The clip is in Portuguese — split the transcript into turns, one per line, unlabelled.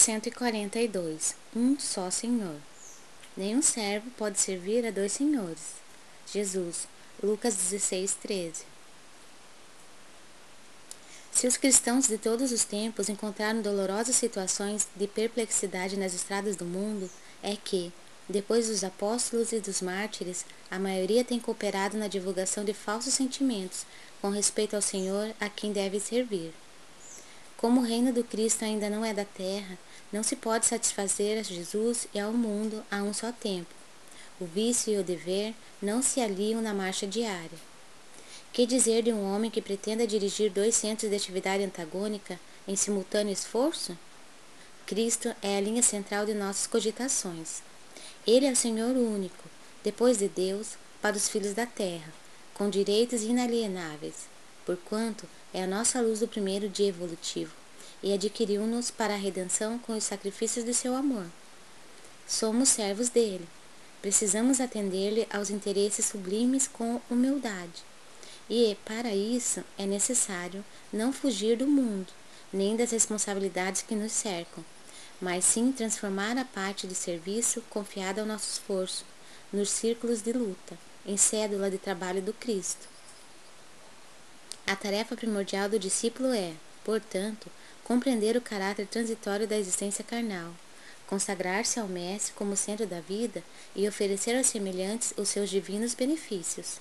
142 Um só Senhor. Nenhum servo pode servir a dois senhores. Jesus, Lucas 16, 13. Se os cristãos de todos os tempos encontraram dolorosas situações de perplexidade nas estradas do mundo, é que, depois dos apóstolos e dos mártires, a maioria tem cooperado na divulgação de falsos sentimentos com respeito ao Senhor a quem deve servir. Como o reino do Cristo ainda não é da terra, não se pode satisfazer a Jesus e ao mundo a um só tempo. O vício e o dever não se aliam na marcha diária. Que dizer de um homem que pretenda dirigir dois centros de atividade antagônica em simultâneo esforço? Cristo é a linha central de nossas cogitações. Ele é o Senhor único, depois de Deus, para os filhos da terra, com direitos inalienáveis porquanto é a nossa luz do primeiro dia evolutivo, e adquiriu-nos para a redenção com os sacrifícios de seu amor. Somos servos dele. Precisamos atender-lhe aos interesses sublimes com humildade. E, para isso, é necessário não fugir do mundo, nem das responsabilidades que nos cercam, mas sim transformar a parte de serviço confiada ao nosso esforço nos círculos de luta, em cédula de trabalho do Cristo. A tarefa primordial do discípulo é, portanto, compreender o caráter transitório da existência carnal, consagrar-se ao Mestre como centro da vida e oferecer aos semelhantes os seus divinos benefícios.